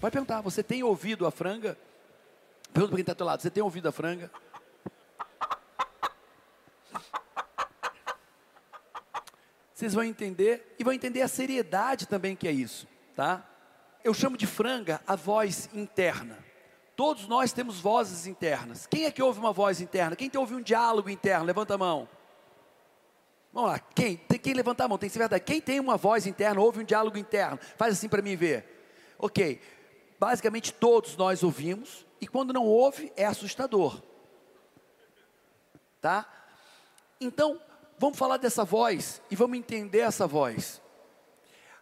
Vai perguntar, você tem ouvido a franga? Pergunta para quem está do teu lado, você tem ouvido a franga? Vocês vão entender e vão entender a seriedade também que é isso, tá? Eu chamo de franga a voz interna. Todos nós temos vozes internas. Quem é que ouve uma voz interna? Quem tem ouve um diálogo interno? Levanta a mão. Vamos lá, quem? Tem quem levantar a mão, tem que ser verdade. Quem tem uma voz interna, ouve um diálogo interno? Faz assim para mim ver. Ok, basicamente todos nós ouvimos, e quando não ouve, é assustador. Tá? Então, vamos falar dessa voz e vamos entender essa voz.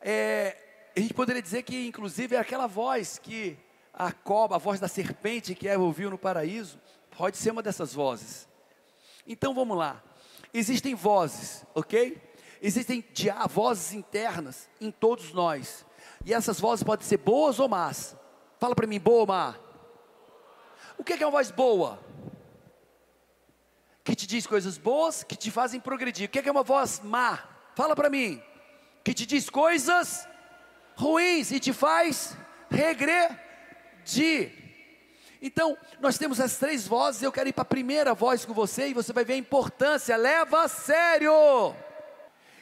É, a gente poderia dizer que, inclusive, é aquela voz que a cobra, a voz da serpente que Eva ouviu no paraíso, pode ser uma dessas vozes. Então vamos lá. Existem vozes, ok? Existem vozes internas em todos nós. E essas vozes podem ser boas ou más. Fala para mim, boa má? O que é uma voz boa? Que te diz coisas boas, que te fazem progredir. O que é uma voz má? Fala para mim. Que te diz coisas ruins e te faz regredir. Então, nós temos as três vozes. Eu quero ir para a primeira voz com você e você vai ver a importância. Leva a sério.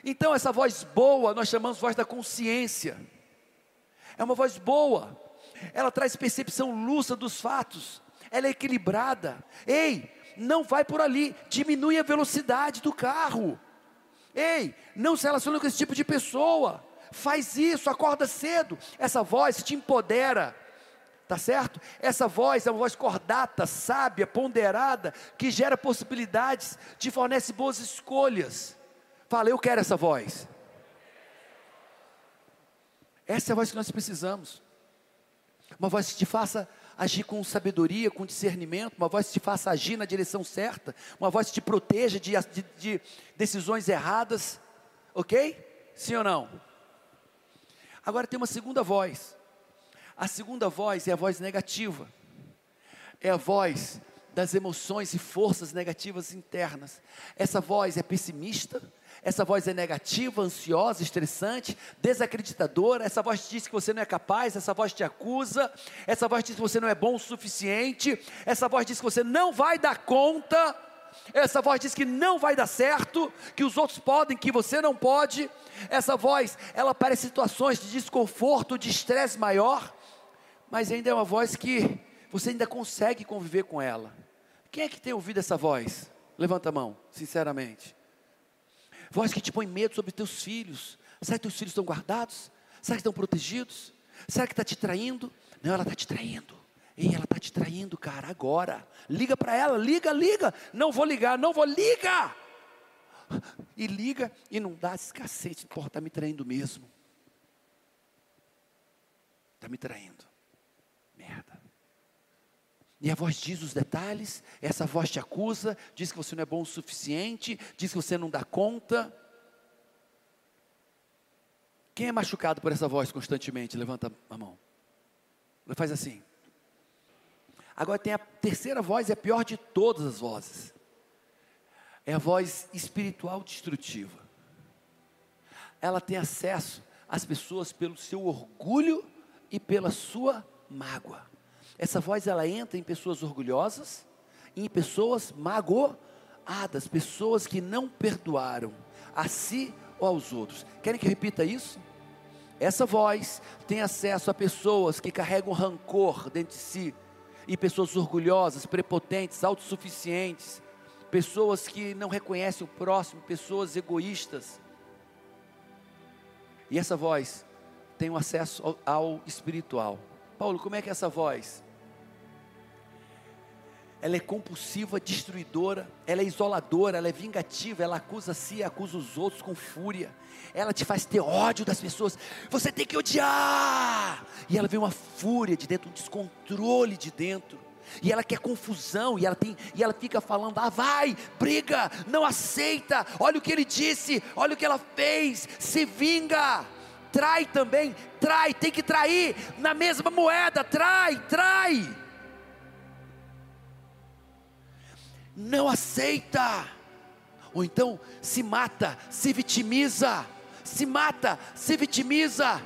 Então, essa voz boa, nós chamamos voz da consciência. É uma voz boa ela traz percepção lúcida dos fatos, ela é equilibrada. Ei, não vai por ali, diminui a velocidade do carro. Ei, não se relaciona com esse tipo de pessoa. Faz isso, acorda cedo. Essa voz te empodera. Tá certo? Essa voz é uma voz cordata, sábia, ponderada, que gera possibilidades, te fornece boas escolhas. Fala, eu quero essa voz. Essa é a voz que nós precisamos uma voz que te faça agir com sabedoria, com discernimento, uma voz que te faça agir na direção certa, uma voz que te proteja de, de, de decisões erradas, ok? Sim ou não? Agora tem uma segunda voz. A segunda voz é a voz negativa, é a voz das emoções e forças negativas internas. Essa voz é pessimista, essa voz é negativa, ansiosa, estressante, desacreditadora. Essa voz diz que você não é capaz, essa voz te acusa, essa voz diz que você não é bom o suficiente, essa voz diz que você não vai dar conta, essa voz diz que não vai dar certo, que os outros podem, que você não pode. Essa voz, ela aparece em situações de desconforto, de estresse maior, mas ainda é uma voz que você ainda consegue conviver com ela. Quem é que tem ouvido essa voz? Levanta a mão, sinceramente. Voz que te põe medo sobre teus filhos. Será que teus filhos estão guardados? Será que estão protegidos? Será que está te traindo? Não, ela está te traindo. Ei, ela está te traindo, cara, agora. Liga para ela, liga, liga. Não vou ligar, não vou, liga. E liga e não dá esse cacete. Porra, está me traindo mesmo. Está me traindo. Merda. E a voz diz os detalhes, essa voz te acusa, diz que você não é bom o suficiente, diz que você não dá conta. Quem é machucado por essa voz constantemente? Levanta a mão. Faz assim. Agora tem a terceira voz, é a pior de todas as vozes. É a voz espiritual destrutiva. Ela tem acesso às pessoas pelo seu orgulho e pela sua mágoa. Essa voz ela entra em pessoas orgulhosas, em pessoas magoadas, pessoas que não perdoaram a si ou aos outros. Querem que eu repita isso? Essa voz tem acesso a pessoas que carregam rancor dentro de si, e pessoas orgulhosas, prepotentes, autossuficientes, pessoas que não reconhecem o próximo, pessoas egoístas. E essa voz tem um acesso ao, ao espiritual. Paulo, como é que é essa voz? Ela é compulsiva, destruidora, ela é isoladora, ela é vingativa, ela acusa si e acusa os outros com fúria. Ela te faz ter ódio das pessoas. Você tem que odiar. E ela vem uma fúria de dentro, um descontrole de dentro. E ela quer confusão, e ela tem, e ela fica falando: "Ah, vai, briga, não aceita. Olha o que ele disse, olha o que ela fez, se vinga." Trai também, trai, tem que trair na mesma moeda, trai, trai. Não aceita, ou então se mata, se vitimiza, se mata, se vitimiza,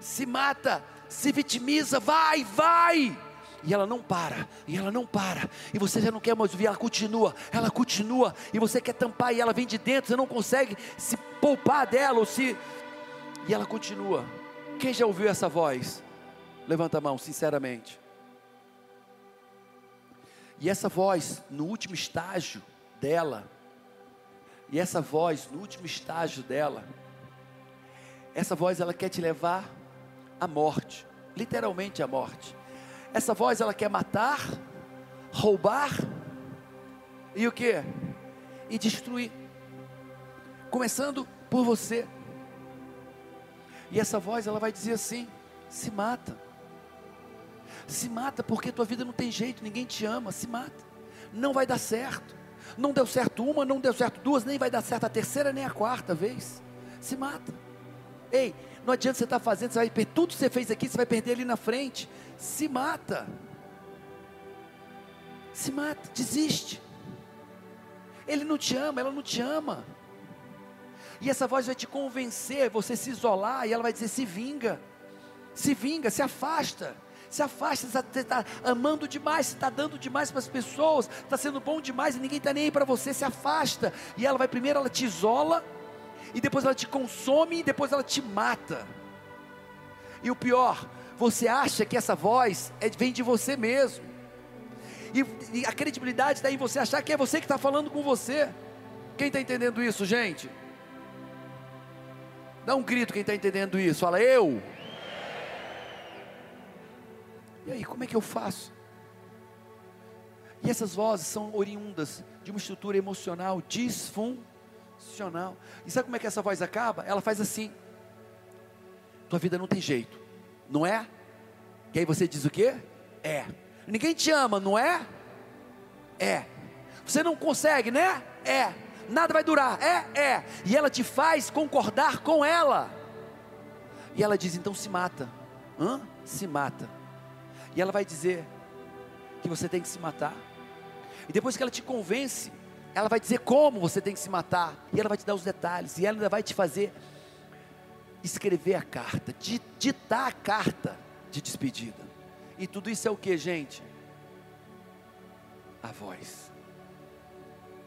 se mata, se vitimiza, vai, vai, e ela não para, e ela não para, e você já não quer mais ouvir, ela continua, ela continua, e você quer tampar, e ela vem de dentro, você não consegue se poupar dela, ou se, e ela continua. Quem já ouviu essa voz? Levanta a mão, sinceramente. E essa voz, no último estágio dela, e essa voz, no último estágio dela, essa voz ela quer te levar à morte, literalmente à morte. Essa voz ela quer matar, roubar e o que? E destruir. Começando por você. E essa voz ela vai dizer assim: se mata se mata porque tua vida não tem jeito, ninguém te ama, se mata. Não vai dar certo. Não deu certo uma, não deu certo duas, nem vai dar certo a terceira nem a quarta vez. Se mata. Ei, não adianta você estar tá fazendo, você vai perder tudo que você fez aqui, você vai perder ali na frente. Se mata. Se mata, desiste. Ele não te ama, ela não te ama. E essa voz vai te convencer, você se isolar, e ela vai dizer: se vinga, se vinga, se afasta se afasta, você está amando demais, você está dando demais para as pessoas, está sendo bom demais e ninguém está nem aí para você, se afasta. E ela vai primeiro, ela te isola, e depois ela te consome, e depois ela te mata. E o pior, você acha que essa voz é, vem de você mesmo. E, e a credibilidade está em você achar que é você que está falando com você. Quem está entendendo isso, gente? Dá um grito quem está entendendo isso. Fala, eu. E aí, como é que eu faço? E essas vozes são oriundas de uma estrutura emocional disfuncional. E sabe como é que essa voz acaba? Ela faz assim: tua vida não tem jeito, não é? E aí você diz o quê? É. Ninguém te ama, não é? É. Você não consegue, né? É. Nada vai durar, é? É. E ela te faz concordar com ela. E ela diz: então se mata. Hã? Se mata. E ela vai dizer que você tem que se matar. E depois que ela te convence, ela vai dizer como você tem que se matar. E ela vai te dar os detalhes. E ela ainda vai te fazer escrever a carta, ditar a carta de despedida. E tudo isso é o que, gente? A voz.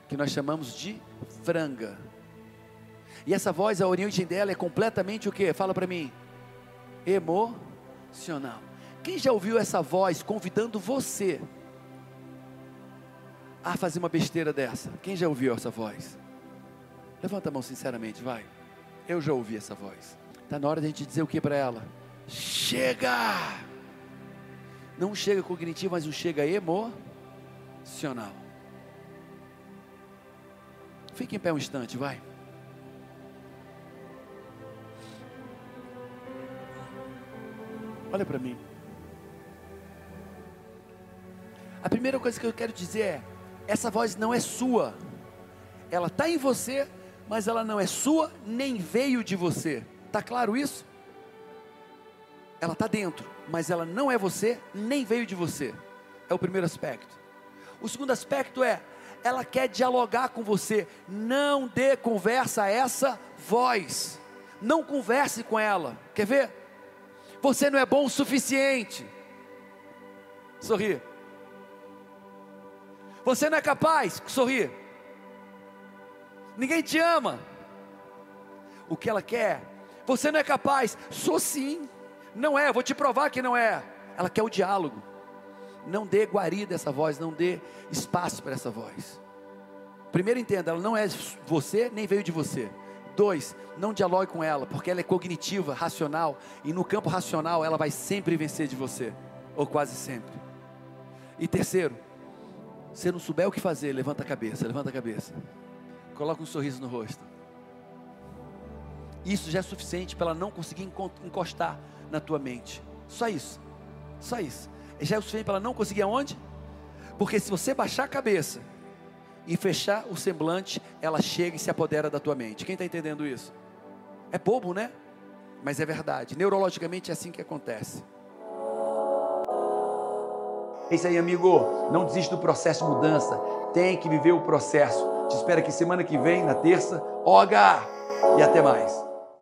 Que nós chamamos de franga. E essa voz, a origem dela é completamente o que? Fala para mim. Emocional. Quem já ouviu essa voz convidando você a fazer uma besteira dessa? Quem já ouviu essa voz? Levanta a mão sinceramente, vai. Eu já ouvi essa voz. Está na hora de a gente dizer o que para ela? Chega! Não chega cognitivo, mas um chega emocional. Fique em pé um instante, vai. Olha para mim. A primeira coisa que eu quero dizer é: essa voz não é sua, ela está em você, mas ela não é sua, nem veio de você. Está claro isso? Ela está dentro, mas ela não é você, nem veio de você. É o primeiro aspecto. O segundo aspecto é: ela quer dialogar com você. Não dê conversa a essa voz. Não converse com ela. Quer ver? Você não é bom o suficiente. Sorri. Você não é capaz, sorrir. Ninguém te ama. O que ela quer? Você não é capaz. Sou sim. Não é, vou te provar que não é. Ela quer o diálogo. Não dê guarida essa voz, não dê espaço para essa voz. Primeiro entenda, ela não é você, nem veio de você. Dois, não dialogue com ela, porque ela é cognitiva, racional, e no campo racional ela vai sempre vencer de você, ou quase sempre. E terceiro, se não souber o que fazer, levanta a cabeça, levanta a cabeça. Coloca um sorriso no rosto. Isso já é suficiente para ela não conseguir encostar na tua mente. Só isso. Só isso. Já é suficiente para ela não conseguir aonde? Porque se você baixar a cabeça e fechar o semblante, ela chega e se apodera da tua mente. Quem está entendendo isso? É bobo, né? Mas é verdade. Neurologicamente é assim que acontece. É isso aí, amigo. Não desiste do processo de mudança. Tem que viver o processo. Te espero aqui semana que vem, na terça. Oga! E até mais.